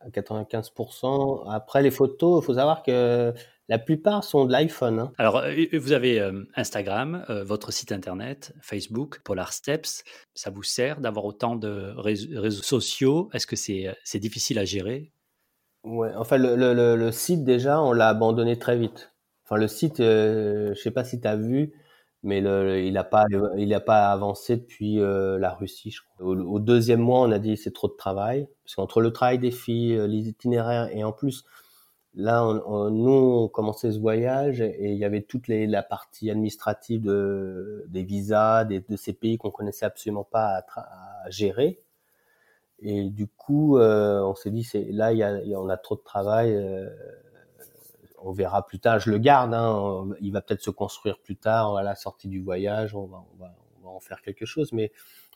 À 95%. Après, les photos, il faut savoir que la plupart sont de l'iPhone. Hein. Alors, euh, vous avez euh, Instagram, euh, votre site internet, Facebook, Polar Steps. Ça vous sert d'avoir autant de réseaux, sociaux? Est-ce que c'est difficile à gérer? Ouais, enfin, le, le, le, site, déjà, on l'a abandonné très vite. Enfin, le site, je ne sais pas si tu as vu, mais le, il n'a pas, il a pas avancé depuis euh, la Russie. Je crois. Au, deuxième mois, on a dit c'est trop de travail, parce qu'entre le travail des filles, euh, les itinéraires, et en plus, là, on, nous, on commençait ce voyage et il y avait toute les, la partie administrative de, des visas des, de ces pays qu'on connaissait absolument pas à, à gérer. Et du coup, euh, on s'est dit, c'est là, il y a, on a trop de travail. Euh, on verra plus tard. Je le garde. Hein, il va peut-être se construire plus tard à la sortie du voyage. On va, on va, on va en faire quelque chose. Mais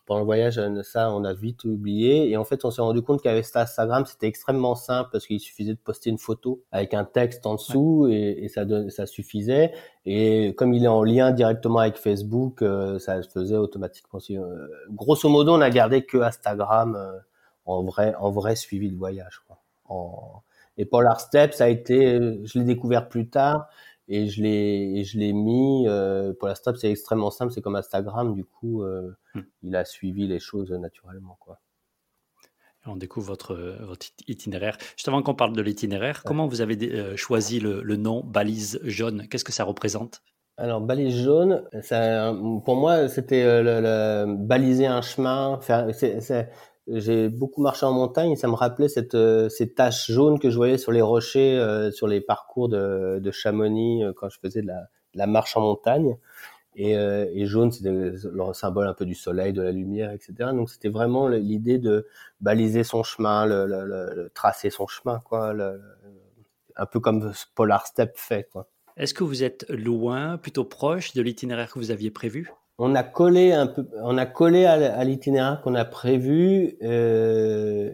pendant le voyage, ça, on a vite oublié. Et en fait, on s'est rendu compte qu'avec Instagram, c'était extrêmement simple parce qu'il suffisait de poster une photo avec un texte en dessous et, et ça, ça suffisait. Et comme il est en lien directement avec Facebook, euh, ça se faisait automatiquement. Euh, grosso modo, on a gardé que Instagram euh, en vrai, en vrai suivi de voyage. Quoi. En, et Polar Steps a été, je l'ai découvert plus tard et je l'ai, je l'ai mis. Euh, Polar Steps c'est extrêmement simple, c'est comme Instagram, du coup, euh, hmm. il a suivi les choses naturellement, quoi. On découvre votre, votre itinéraire. Juste avant qu'on parle de l'itinéraire, comment vous avez euh, choisi le, le, nom balise jaune? Qu'est-ce que ça représente? Alors balise jaune, ça, pour moi c'était euh, le, le, baliser un chemin. Faire, c'est, j'ai beaucoup marché en montagne et ça me rappelait cette, euh, ces taches jaunes que je voyais sur les rochers, euh, sur les parcours de, de Chamonix euh, quand je faisais de la, marche en montagne. Et, jaune, c'était le symbole un peu du soleil, de la lumière, etc. Donc c'était vraiment l'idée de baliser son chemin, le, tracer son chemin, quoi, un peu comme Polar Step fait. Est-ce que vous êtes loin, plutôt proche de l'itinéraire que vous aviez prévu? On a collé un peu, on a collé à, l'itinéraire qu'on a prévu, euh,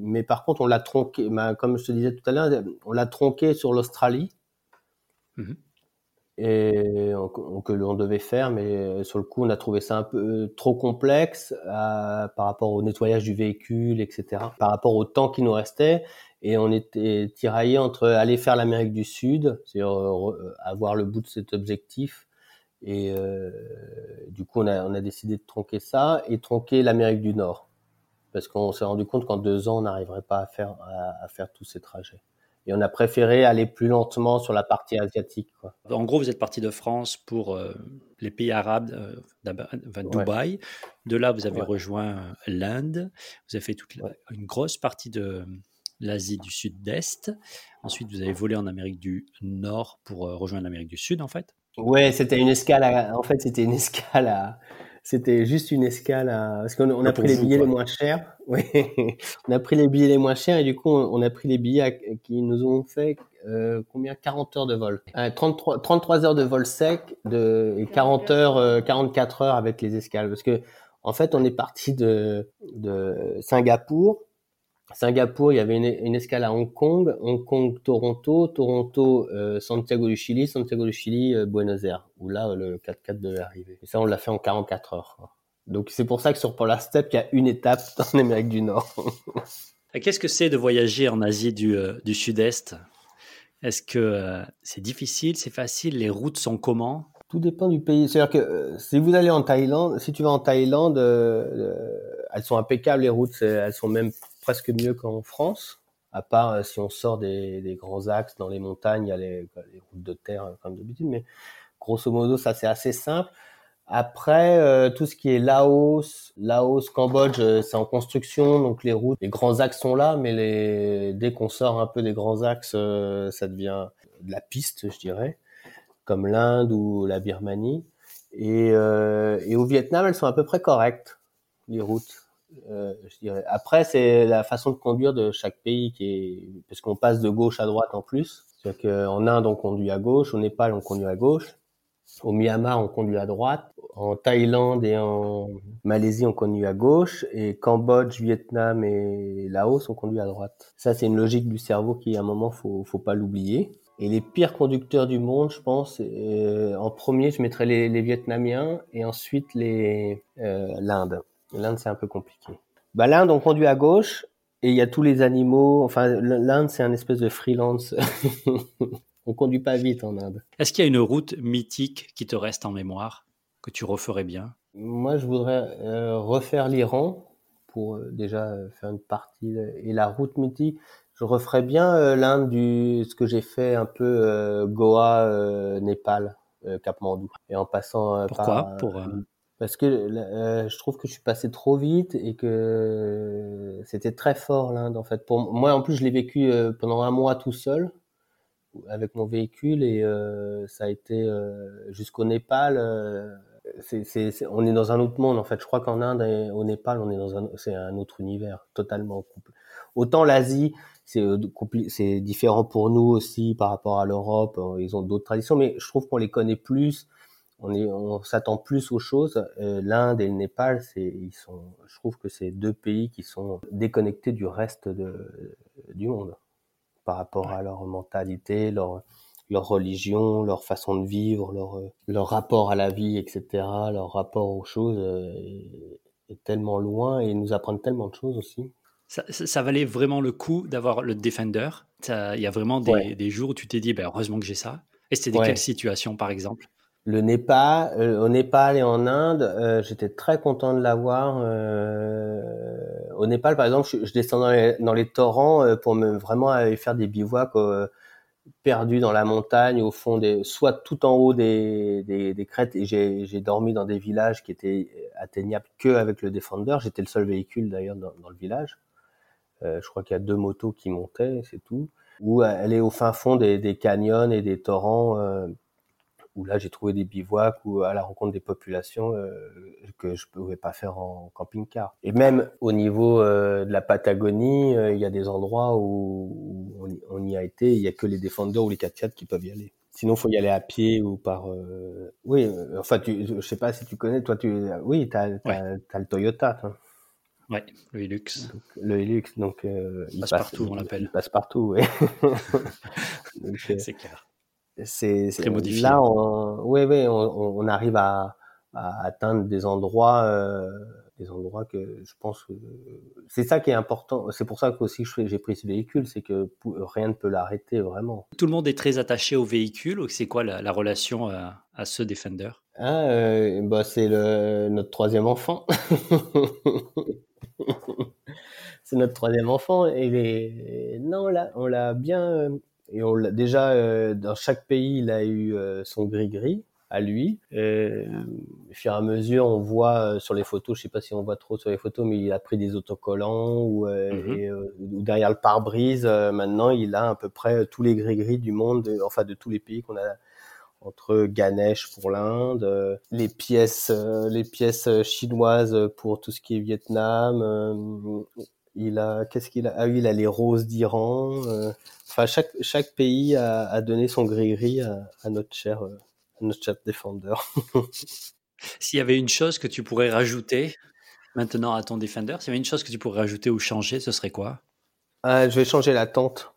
mais par contre on l'a tronqué, bah, comme je te disais tout à l'heure, on l'a tronqué sur l'Australie. Mhm. Et que l'on devait faire, mais sur le coup, on a trouvé ça un peu euh, trop complexe par rapport au nettoyage du véhicule, etc. Par rapport au temps qui nous restait, et on était tiraillé entre aller faire l'Amérique du Sud, c'est-à-dire euh, avoir le bout de cet objectif, et euh, du coup, on a, on a décidé de tronquer ça et tronquer l'Amérique du Nord. Parce qu'on s'est rendu compte qu'en deux ans, on n'arriverait pas à faire, à, faire tous ces trajets. Et on a préféré aller plus lentement sur la partie asiatique. Quoi. En gros, vous êtes parti de France pour euh, les pays arabes, euh, Dubaï. De là, vous avez rejoint l'Inde. Vous avez fait toute une grosse partie de l'Asie du Sud-Est. Ensuite, vous avez volé en Amérique du Nord pour rejoindre l'Amérique du Sud, en fait. Ouais, c'était une escale. À, en fait, c'était une escale. À, c'était juste une escale à, parce qu'on on a pris les billets les moins chers. Oui, on a pris les billets les moins chers et du coup, on, a pris les billets qui nous ont fait euh, combien? 40 heures de vol. 33, euh, 33 heures de vol sec de, et 40 heures, 44 euh, heures avec les escales. Parce que en fait, on est parti de, de Singapour Singapour, il y avait une, escale à Hong Kong, Hong Kong, Toronto, Toronto, euh, Santiago du Chili, Santiago du Chili, euh, Buenos Aires, où là le 4x4 devait arriver. Et ça, on l'a fait en 44 heures. Donc c'est pour ça que sur Polar Step, il y a une étape en Amérique du Nord. Qu'est-ce que c'est de voyager en Asie du, euh, du Sud-Est? Est-ce que c'est difficile, c'est facile Les routes sont comment? Tout dépend du pays. C'est-à-dire que si vous allez en Thaïlande, si tu vas en Thaïlande, elles sont impeccables les routes, elles sont même presque mieux qu'en France, à part euh, si on sort des, grands axes dans les montagnes, il y a les, routes de terre euh, comme d'habitude, mais grosso modo, ça c'est assez simple. Après, euh, tout ce qui est Laos, Laos, Cambodge, c'est en construction, donc les routes, les grands axes sont là, mais les, dès qu'on sort un peu des grands axes, ça devient de la piste, je dirais, comme l'Inde ou la Birmanie. Et, et au Vietnam, elles sont à peu près correctes, les routes. Je dirais. Après, c'est la façon de conduire de chaque pays qui est, parce qu'on passe de gauche à droite en plus. C'est-à-dire qu'en Inde, on conduit à gauche, au Népal, on conduit à gauche. Au Myanmar, on conduit à droite. En Thaïlande et en Malaisie, on conduit à gauche. Et Cambodge, Vietnam et Laos, on conduit à droite. Ça, c'est une logique du cerveau qui, à un moment, faut, faut pas l'oublier. Et les pires conducteurs du monde, je pense, euh, en premier, je mettrais les, les Vietnamiens et ensuite les euh, l'Inde. L'Inde, c'est un peu compliqué. Bah, L'Inde, on conduit à gauche et il y a tous les animaux. Enfin, l'Inde, c'est un espèce de freelance. On conduit pas vite en Inde. Est-ce qu'il y a une route mythique qui te reste en mémoire, que tu referais bien? Moi, je voudrais euh, refaire l'Iran pour euh, déjà euh, faire une partie. Et la route mythique, je referais bien l'Inde du ce que j'ai fait un peu Goa, Népal, Mandou. Et en passant Pourquoi? par, pour, parce que je trouve que je suis passé trop vite et que c'était très fort l'Inde en fait. Pour moi, en plus, je l'ai vécu pendant un mois tout seul avec mon véhicule et euh, ça a été euh, jusqu'au Népal. Euh, on est dans un autre monde en fait. Je crois qu'en Inde et au Népal, on est dans un, c'est un autre univers totalement. Autant l'Asie, c'est différent pour nous aussi par rapport à l'Europe. Ils ont d'autres traditions, mais je trouve qu'on les connaît plus. On, est, on s'attend plus aux choses. L'Inde et le Népal, c'est, ils sont, je trouve que c'est deux pays qui sont déconnectés du reste de, du monde par rapport à leur mentalité, leur, leur religion, leur façon de vivre, leur, leur rapport à la vie, etc., leur rapport aux choses euh, est, tellement loin et ils nous apprennent tellement de choses aussi. Ça, ça, valait vraiment le coup d'avoir le Defender. Il y a vraiment des, des, jours où tu t'es dit, ben, heureusement que j'ai ça. Et c'était quelle situation, par exemple? Le Népal, euh, au Népal et en Inde, euh, j'étais très content de l'avoir. Euh, au Népal, par exemple, je, je descends dans les, dans les torrents euh, pour me vraiment aller faire des bivouacs perdus dans la montagne, au fond des, soit tout en haut des, des, des crêtes. Et j'ai dormi dans des villages qui étaient atteignables que avec le Defender. J'étais le seul véhicule d'ailleurs dans, dans, le village. je crois qu'il y a deux motos qui montaient, c'est tout. Ou aller au fin fond des, des canyons et des torrents où là j'ai trouvé des bivouacs ou à la rencontre des populations euh, que je pouvais pas faire en camping-car. Et même au niveau euh, de la Patagonie, euh, il y a des endroits où, on, y a été, il y a que les défendeurs ou les 4x4 qui peuvent y aller. Sinon, faut y aller à pied ou par. Oui, enfin, tu, je sais pas si tu connais. Toi, tu, oui, tu as, le Toyota. Toi. Ouais, le Hilux. le Hilux, donc il passe, partout, on l'appelle. Il passe partout, oui. c'est clair c'est là on, ouais, ouais, on, on arrive à, à, atteindre des endroits euh, des endroits que je pense c'est ça qui est important. C'est pour ça que aussi j'ai pris ce véhicule c'est que rien ne peut l'arrêter vraiment. Tout le monde est très attaché au véhicule c'est quoi la, la relation à, à, ce Defender? Ah, euh, bah c'est notre troisième enfant. C'est notre troisième enfant et les... non là on l'a bien et on l'a déjà euh, dans chaque pays, il a eu euh, son gris-gris à lui. Et, au fur et à mesure, on voit euh, sur les photos, je sais pas si on voit trop sur les photos, mais il a pris des autocollants ou, mhm. ou derrière le pare-brise. maintenant, il a à peu près tous les gris-gris du monde, enfin de tous les pays qu'on a entre Ganesh pour l'Inde, les pièces, les pièces chinoises pour tout ce qui est Vietnam. Il a, qu'est-ce qu'il a? Ah oui, il a les roses d'Iran. Enfin, chaque, chaque pays a, a donné son gris-gris à, à, notre cher, euh, notre cher Defender. S'il y avait une chose que tu pourrais rajouter maintenant à ton Defender, s'il y avait une chose que tu pourrais rajouter ou changer, ce serait quoi? Ah, Je vais changer la tente.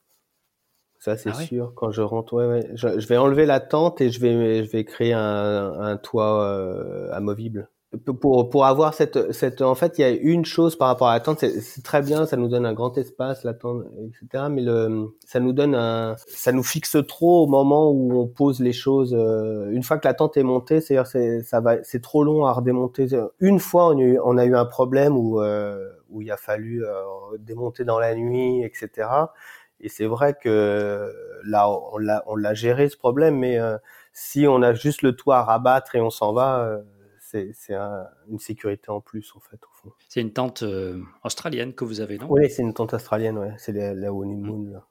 Ça, c'est ah sûr. Quand je rentre, ouais, ouais. Je, je, vais enlever la tente et je vais, je vais créer un, un toit euh, amovible pour pour avoir cette cette en fait il y a une chose par rapport à la tente c'est très bien ça nous donne un grand espace la tente etc mais le ça nous donne un ça nous fixe trop au moment où on pose les choses euh, une fois que la tente est montée c'est c'est ça va c'est trop long à redémonter. Une fois on a eu, on a eu un problème où euh, où il a fallu euh, démonter dans la nuit etc et c'est vrai que là on l'a on l'a géré ce problème mais si on a juste le toit à rabattre et on s'en va c'est une sécurité en plus, en fait, au fond. C'est une tente euh, australienne que vous avez, non? Oui, c'est une tente australienne, ouais. C'est la, la honeymoon, là.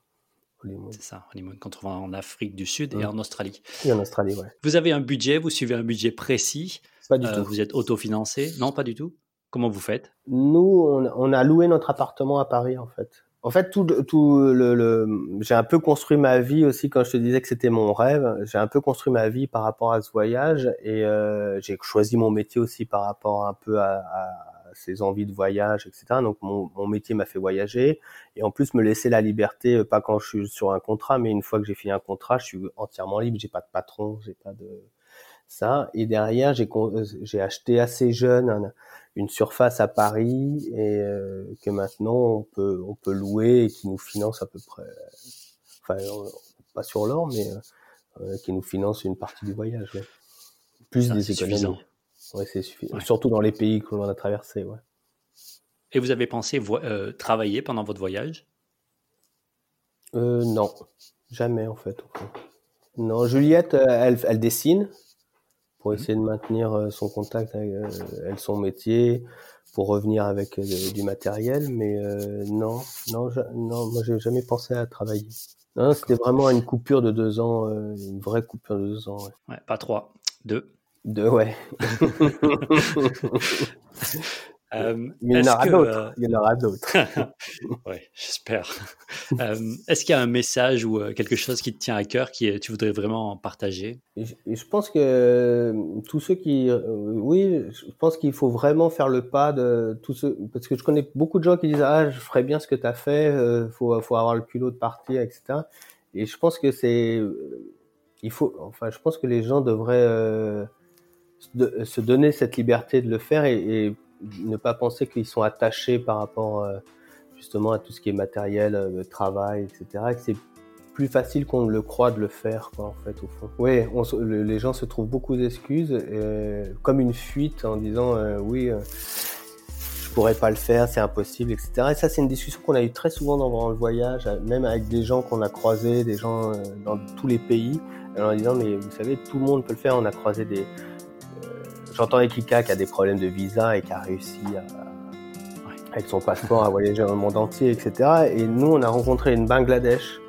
C'est ça, honeymoon, qu'on trouve en Afrique du Sud et en Australie. Et en Australie, ouais. Vous avez un budget, vous suivez un budget précis Pas du euh, tout. Vous êtes autofinancé Non, pas du tout Comment vous faites? Nous, on, a loué notre appartement à Paris, en fait. En fait, tout, le, j'ai un peu construit ma vie aussi quand je te disais que c'était mon rêve. J'ai un peu construit ma vie par rapport à ce voyage et euh, j'ai choisi mon métier aussi par rapport un peu à, à ces envies de voyage, etc. Donc mon, mon métier m'a fait voyager et en plus me laisser la liberté, pas quand je suis sur un contrat, mais une fois que j'ai fini un contrat, je suis entièrement libre. J'ai pas de patron, j'ai pas de ça. Et derrière, j'ai euh, j'ai acheté assez jeune une surface à Paris et euh, que maintenant on peut on peut louer et qui nous finance à peu près enfin pas sur l'or mais euh, qui nous finance une partie du voyage ouais. plus des économies. ouais c'est suffisant surtout dans les pays que l'on a traversés ouais. Et vous avez pensé euh, travailler pendant votre voyage? Euh, non. Jamais en fait non Juliette elle, elle dessine pour mhm. essayer de maintenir euh, son contact avec euh, elle, son métier, pour revenir avec euh, du matériel. Mais non, non, non, moi j'ai jamais pensé à travailler. C'était vraiment une coupure de deux ans, une vraie coupure de deux ans. Ouais. pas trois, deux. Deux, ouais. Euh, Mais il y en aura d'autres. Euh, il y en aura d'autres. oui, j'espère. Euh, est-ce qu'il y a un message ou quelque chose qui te tient à cœur qui tu voudrais vraiment partager? Je, pense que tous ceux qui, oui, je pense qu'il faut vraiment faire le pas de tous ceux, parce que je connais beaucoup de gens qui disent ah je ferais bien ce que tu as fait, faut faut avoir le culot de partir, etc. Et je pense que c'est, il faut, enfin, je pense que les gens devraient se donner cette liberté de le faire et, et ne pas penser qu'ils sont attachés par rapport euh, justement à tout ce qui est matériel, euh, travail, etc. C'est plus facile qu'on le croit de le faire, en fait, au fond. Oui, les gens se trouvent beaucoup d'excuses, euh, comme une fuite en disant oui, je pourrais pas le faire, c'est impossible, etc. Et ça, c'est une discussion qu'on a eu très souvent dans, le voyage, même avec des gens qu'on a croisés, des gens dans tous les pays, en disant mais vous savez, tout le monde peut le faire. On a croisé des J'entends Ekika qui a des problèmes de visa et qui a réussi à, avec son passeport à voyager dans le monde entier, etc. Et nous, on a rencontré une Bangladesh,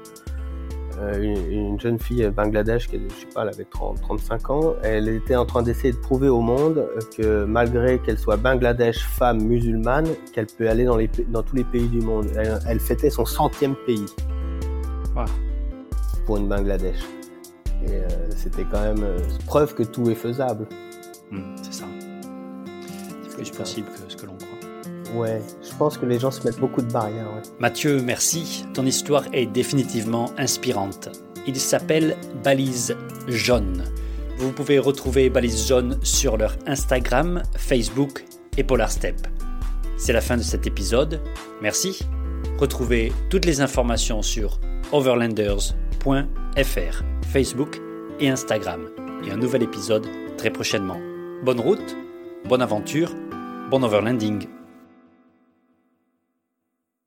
euh, une, jeune fille Bangladesh qui, je sais pas, elle avait 30, 35 ans. Elle était en train d'essayer de prouver au monde que malgré qu'elle soit Bangladesh, femme musulmane, qu'elle peut aller dans, les, dans tous les pays du monde. Elle, fêtait son centième pays. Pour une Bangladesh. Et euh, c'était quand même euh, preuve que tout est faisable. Hmm, c'est ça. C'est plus possible que ce que l'on croit. Ouais, je pense que les gens se mettent beaucoup de barrières. Mathieu, merci. Ton histoire est définitivement inspirante. Il s'appelle Balise Jaune. Vous pouvez retrouver Balise Jaune sur leur Instagram, Facebook et Polar Step. C'est la fin de cet épisode. Merci. Retrouvez toutes les informations sur overlanders.fr, Facebook et Instagram. Et un nouvel épisode très prochainement. Bonne route, bonne aventure, bon overlanding.